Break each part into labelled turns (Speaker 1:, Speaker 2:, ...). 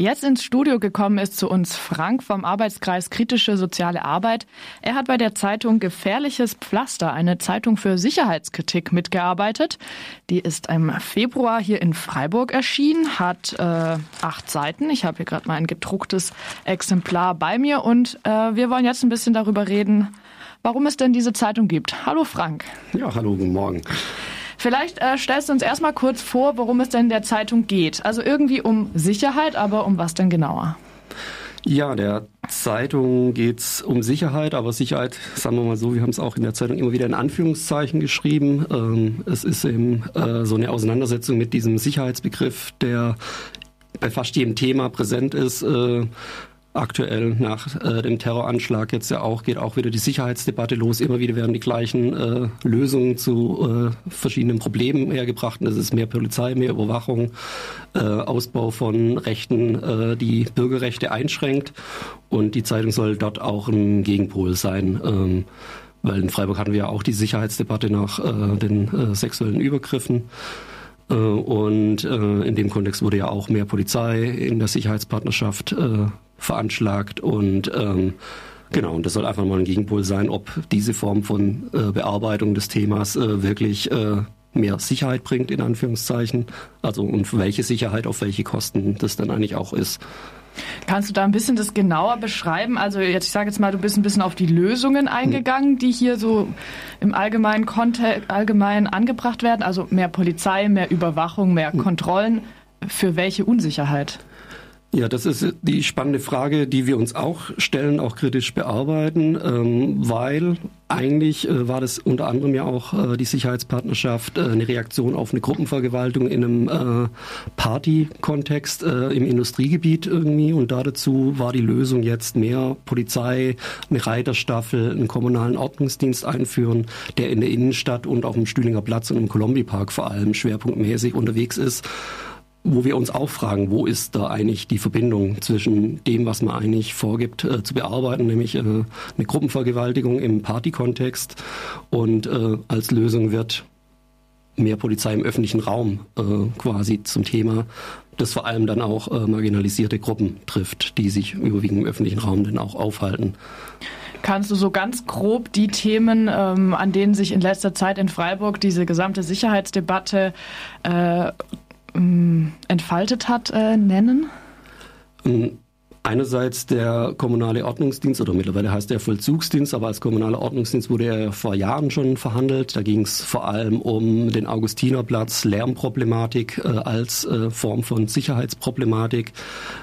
Speaker 1: Jetzt ins Studio gekommen ist zu uns Frank vom Arbeitskreis Kritische Soziale Arbeit. Er hat bei der Zeitung Gefährliches Pflaster, eine Zeitung für Sicherheitskritik, mitgearbeitet. Die ist im Februar hier in Freiburg erschienen, hat äh, acht Seiten. Ich habe hier gerade mal ein gedrucktes Exemplar bei mir und äh, wir wollen jetzt ein bisschen darüber reden, warum es denn diese Zeitung gibt. Hallo Frank.
Speaker 2: Ja, hallo, guten Morgen.
Speaker 1: Vielleicht äh, stellst du uns erstmal kurz vor, worum es denn in der Zeitung geht. Also irgendwie um Sicherheit, aber um was denn genauer?
Speaker 2: Ja, der Zeitung geht's um Sicherheit, aber Sicherheit, sagen wir mal so, wir haben es auch in der Zeitung immer wieder in Anführungszeichen geschrieben. Ähm, es ist eben äh, so eine Auseinandersetzung mit diesem Sicherheitsbegriff, der bei fast jedem Thema präsent ist. Äh, aktuell nach äh, dem Terroranschlag jetzt ja auch geht auch wieder die Sicherheitsdebatte los. Immer wieder werden die gleichen äh, Lösungen zu äh, verschiedenen Problemen hergebracht. Das ist mehr Polizei, mehr Überwachung, äh, Ausbau von Rechten, äh, die Bürgerrechte einschränkt. Und die Zeitung soll dort auch ein Gegenpol sein. Ähm, weil in Freiburg hatten wir ja auch die Sicherheitsdebatte nach äh, den sexuellen Übergriffen. Und in dem Kontext wurde ja auch mehr Polizei in der Sicherheitspartnerschaft veranschlagt und ähm, Genau, und das soll einfach mal ein Gegenpol sein, ob diese Form von äh, Bearbeitung des Themas äh, wirklich äh, mehr Sicherheit bringt, in Anführungszeichen. Also und welche Sicherheit auf welche Kosten das dann eigentlich auch ist.
Speaker 1: Kannst du da ein bisschen das genauer beschreiben? Also jetzt, ich sage jetzt mal, du bist ein bisschen auf die Lösungen eingegangen, die hier so im allgemeinen Kontext allgemein angebracht werden. Also mehr Polizei, mehr Überwachung, mehr Kontrollen. Für welche Unsicherheit?
Speaker 2: Ja, das ist die spannende Frage, die wir uns auch stellen, auch kritisch bearbeiten, ähm, weil eigentlich äh, war das unter anderem ja auch äh, die Sicherheitspartnerschaft äh, eine Reaktion auf eine Gruppenvergewaltigung in einem Party-Kontext im Industriegebiet irgendwie. Und da dazu war die Lösung jetzt mehr Polizei, eine Reiterstaffel, einen kommunalen Ordnungsdienst einführen, der in der Innenstadt und auf dem Stühlinger Platz und im Colombi Park vor allem schwerpunktmäßig unterwegs ist wo wir uns auch fragen, wo ist da eigentlich die Verbindung zwischen dem, was man eigentlich vorgibt äh, zu bearbeiten, nämlich äh, eine Gruppenvergewaltigung im Partykontext und äh, als Lösung wird mehr Polizei im öffentlichen Raum äh, quasi zum Thema, das vor allem dann auch äh, marginalisierte Gruppen trifft, die sich überwiegend im öffentlichen Raum dann auch aufhalten.
Speaker 1: Kannst du so ganz grob die Themen, ähm, an denen sich in letzter Zeit in Freiburg diese gesamte Sicherheitsdebatte äh, entfaltet hat, äh, nennen?
Speaker 2: Ähm, einerseits der kommunale Ordnungsdienst oder mittlerweile heißt der Vollzugsdienst, aber als kommunaler Ordnungsdienst wurde er vor Jahren schon verhandelt. Da ging es vor allem um den Augustinerplatz, Lärmproblematik äh, als äh, Form von Sicherheitsproblematik.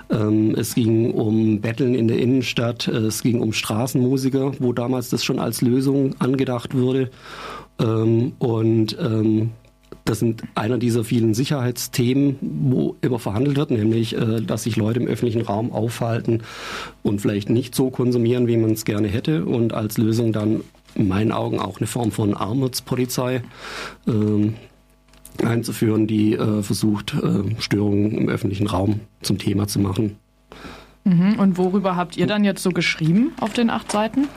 Speaker 2: Ähm, es ging um Betteln in der Innenstadt, äh, es ging um Straßenmusiker, wo damals das schon als Lösung angedacht wurde. Ähm, und ähm, das sind einer dieser vielen Sicherheitsthemen, wo immer verhandelt wird, nämlich, äh, dass sich Leute im öffentlichen Raum aufhalten und vielleicht nicht so konsumieren, wie man es gerne hätte und als Lösung dann in meinen Augen auch eine Form von Armutspolizei äh, einzuführen, die äh, versucht, äh, Störungen im öffentlichen Raum zum Thema zu machen.
Speaker 1: Mhm. Und worüber habt ihr dann jetzt so geschrieben auf den acht Seiten?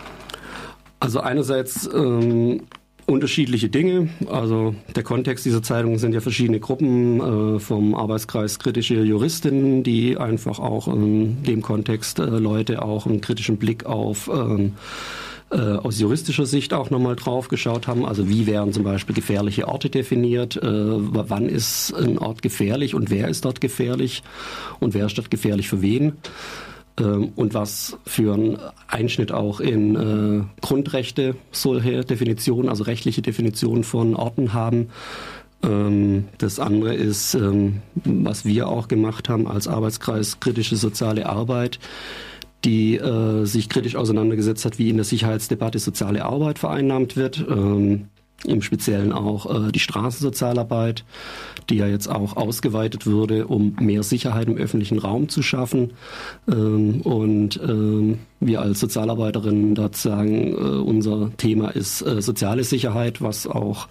Speaker 2: Also einerseits ähm, unterschiedliche Dinge. Also der Kontext dieser Zeitung sind ja verschiedene Gruppen äh, vom Arbeitskreis kritische Juristinnen, die einfach auch in dem Kontext äh, Leute auch einen kritischen Blick auf ähm, äh, aus juristischer Sicht auch nochmal drauf geschaut haben. Also wie werden zum Beispiel gefährliche Orte definiert? Äh, wann ist ein Ort gefährlich und wer ist dort gefährlich? Und wer ist dort gefährlich für wen? Ähm, und was für einen Einschnitt auch in äh, Grundrechte solche Definitionen, also rechtliche Definitionen von Orten haben. Ähm, das andere ist, ähm, was wir auch gemacht haben als Arbeitskreis kritische soziale Arbeit, die äh, sich kritisch auseinandergesetzt hat, wie in der Sicherheitsdebatte soziale Arbeit vereinnahmt wird. Ähm, im Speziellen auch äh, die Straßensozialarbeit, die ja jetzt auch ausgeweitet würde, um mehr Sicherheit im öffentlichen Raum zu schaffen. Ähm, und ähm, wir als Sozialarbeiterinnen dort sagen, äh, unser Thema ist äh, soziale Sicherheit, was auch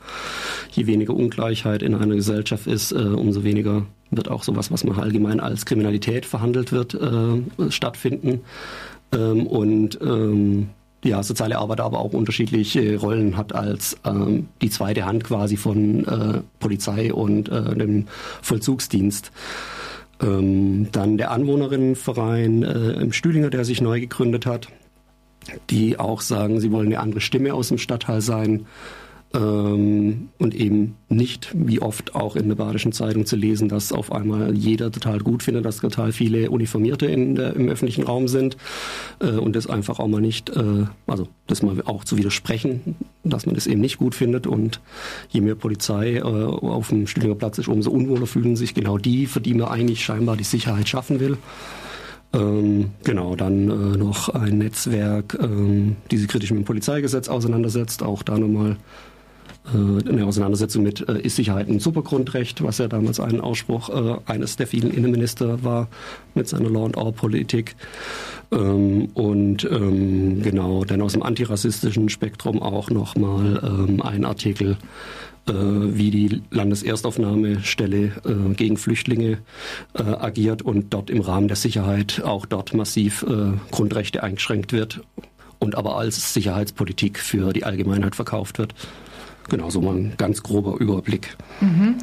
Speaker 2: je weniger Ungleichheit in einer Gesellschaft ist, äh, umso weniger wird auch sowas, was man allgemein als Kriminalität verhandelt wird, äh, stattfinden. Ähm, und ähm, ja, soziale Arbeit aber auch unterschiedliche Rollen hat als ähm, die zweite Hand quasi von äh, Polizei und äh, dem Vollzugsdienst. Ähm, dann der Anwohnerinnenverein äh, im Stühlinger, der sich neu gegründet hat, die auch sagen, sie wollen eine andere Stimme aus dem Stadtteil sein ähm, und eben nicht, wie oft auch in der Badischen Zeitung zu lesen, dass auf einmal jeder total gut findet, dass total viele Uniformierte in der, im öffentlichen Raum sind äh, und das einfach auch mal nicht, äh, also das mal auch zu widersprechen, dass man das eben nicht gut findet und je mehr Polizei äh, auf dem Stühlinger Platz ist, umso unwohler fühlen sich genau die, für die man eigentlich scheinbar die Sicherheit schaffen will. Ähm, genau, dann äh, noch ein Netzwerk, ähm, die sich kritisch mit dem Polizeigesetz auseinandersetzt, auch da nochmal eine Auseinandersetzung mit äh, ist Sicherheit ein Supergrundrecht, was ja damals ein Ausspruch äh, eines der vielen Innenminister war mit seiner Law and Order Politik. Ähm, und ähm, genau, dann aus dem antirassistischen Spektrum auch nochmal ähm, ein Artikel, äh, wie die Landeserstaufnahmestelle äh, gegen Flüchtlinge äh, agiert und dort im Rahmen der Sicherheit auch dort massiv Grundrechte eingeschränkt wird und aber als Sicherheitspolitik für die Allgemeinheit verkauft wird. Genau, so mal ein ganz grober Überblick.
Speaker 1: Mhm.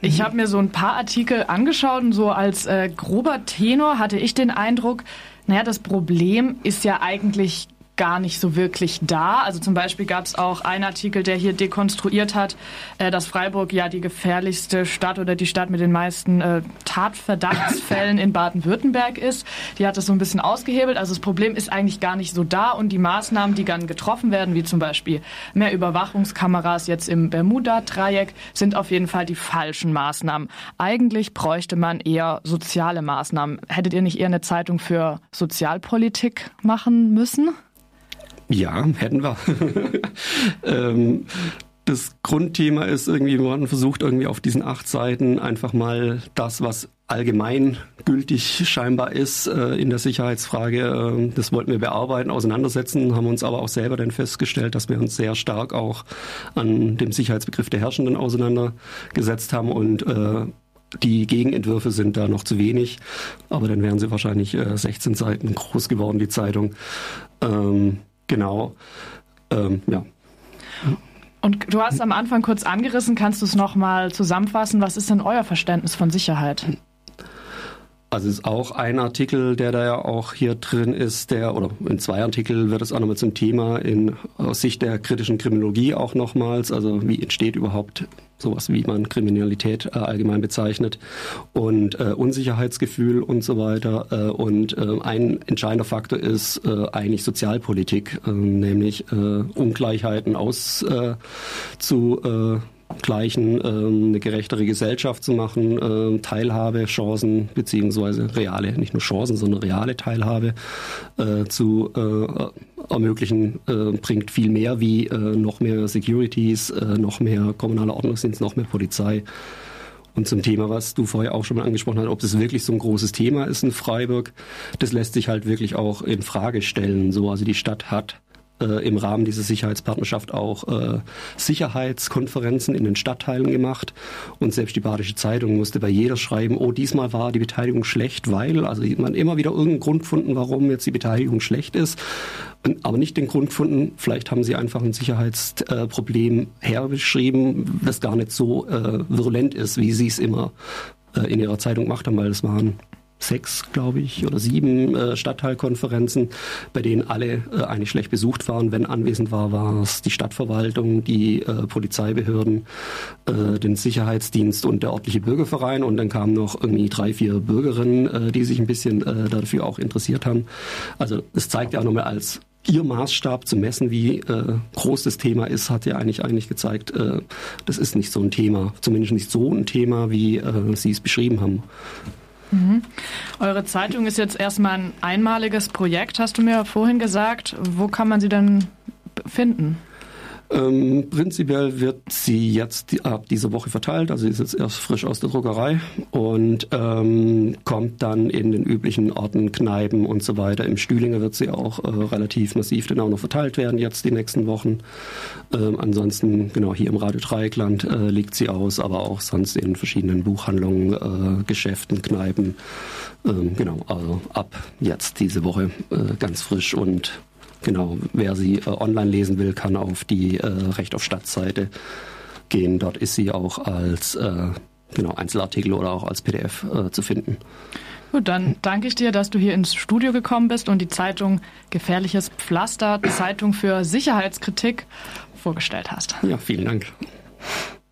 Speaker 1: Ich habe mir so ein paar Artikel angeschaut und so als äh, grober Tenor hatte ich den Eindruck, naja, das Problem ist ja eigentlich gar nicht so wirklich da. Also zum Beispiel gab es auch einen Artikel, der hier dekonstruiert hat, äh, dass Freiburg ja die gefährlichste Stadt oder die Stadt mit den meisten äh, Tatverdachtsfällen in Baden-Württemberg ist. Die hat das so ein bisschen ausgehebelt. Also das Problem ist eigentlich gar nicht so da und die Maßnahmen, die dann getroffen werden, wie zum Beispiel mehr Überwachungskameras jetzt im Bermuda-Dreieck, sind auf jeden Fall die falschen Maßnahmen. Eigentlich bräuchte man eher soziale Maßnahmen. Hättet ihr nicht eher eine Zeitung für Sozialpolitik machen müssen?
Speaker 2: Ja, hätten wir. ähm, das Grundthema ist irgendwie, man versucht irgendwie auf diesen acht Seiten einfach mal das, was allgemein gültig scheinbar ist äh, in der Sicherheitsfrage, äh, das wollten wir bearbeiten, auseinandersetzen, haben uns aber auch selber dann festgestellt, dass wir uns sehr stark auch an dem Sicherheitsbegriff der Herrschenden auseinandergesetzt haben und äh, die Gegenentwürfe sind da noch zu wenig, aber dann wären sie wahrscheinlich äh, 16 Seiten groß geworden, die Zeitung. Ähm, Genau. Ähm, ja.
Speaker 1: Und du hast am Anfang kurz angerissen, kannst du es nochmal zusammenfassen? Was ist denn euer Verständnis von Sicherheit?
Speaker 2: Also es ist auch ein Artikel, der da ja auch hier drin ist, der, oder in zwei Artikeln wird es auch nochmal zum Thema in, aus Sicht der kritischen Kriminologie auch nochmals, also wie entsteht überhaupt sowas, wie man Kriminalität äh, allgemein bezeichnet und äh, Unsicherheitsgefühl und so weiter. Äh, und äh, ein entscheidender Faktor ist äh, eigentlich Sozialpolitik, äh, nämlich Ungleichheiten aus zu gleichen, ähm, eine gerechtere Gesellschaft zu machen, äh, Teilhabe, Chancen beziehungsweise reale, nicht nur Chancen, sondern reale Teilhabe äh, zu äh, ermöglichen, äh, bringt viel mehr wie äh, noch mehr Securities, äh, noch mehr kommunale Ordnungsdienst, noch mehr Polizei. Und zum Thema, was du vorher auch schon mal angesprochen hast, ob das wirklich so ein großes Thema ist in Freiburg, das lässt sich halt wirklich auch in Frage stellen. So, also die Stadt hat äh, im Rahmen dieser Sicherheitspartnerschaft auch äh, Sicherheitskonferenzen in den Stadtteilen gemacht. Und selbst die Badische Zeitung musste bei jeder schreiben, oh, diesmal war die Beteiligung schlecht, weil, also man immer wieder irgendeinen Grund gefunden, warum jetzt die Beteiligung schlecht ist. Aber nicht den Grund gefunden, vielleicht haben sie einfach ein Sicherheitsproblem herbeschrieben, das gar nicht so äh, virulent ist, wie sie es immer äh, in ihrer Zeitung gemacht haben, weil es waren sechs, glaube ich, oder sieben äh, Stadtteilkonferenzen, bei denen alle äh, eigentlich schlecht besucht waren. Wenn anwesend war, war es die Stadtverwaltung, die äh, Polizeibehörden, äh, den Sicherheitsdienst und der örtliche Bürgerverein. Und dann kamen noch irgendwie drei, vier Bürgerinnen, äh, die sich ein bisschen äh, dafür auch interessiert haben. Also es zeigt ja auch nochmal als Ihr Maßstab zu messen, wie äh, groß das Thema ist, hat ja eigentlich eigentlich gezeigt, äh, das ist nicht so ein Thema, zumindest nicht so ein Thema, wie äh, Sie es beschrieben haben.
Speaker 1: Mhm. Eure Zeitung ist jetzt erstmal ein einmaliges Projekt, hast du mir vorhin gesagt. Wo kann man sie denn finden?
Speaker 2: Ähm, prinzipiell wird sie jetzt die, ab dieser Woche verteilt, also sie ist jetzt erst frisch aus der Druckerei und ähm, kommt dann in den üblichen Orten, Kneipen und so weiter. Im Stühlinger wird sie auch äh, relativ massiv dann auch noch verteilt werden jetzt die nächsten Wochen. Ähm, ansonsten, genau, hier im Radio Dreieckland äh, liegt sie aus, aber auch sonst in verschiedenen Buchhandlungen, äh, Geschäften, Kneipen. Ähm, genau, also ab jetzt diese Woche äh, ganz frisch und Genau, wer sie äh, online lesen will, kann auf die äh, Recht auf Stadtseite gehen. Dort ist sie auch als äh, genau, Einzelartikel oder auch als PDF äh, zu finden.
Speaker 1: Gut, dann danke ich dir, dass du hier ins Studio gekommen bist und die Zeitung Gefährliches Pflaster, Zeitung für Sicherheitskritik, vorgestellt hast.
Speaker 2: Ja, vielen Dank.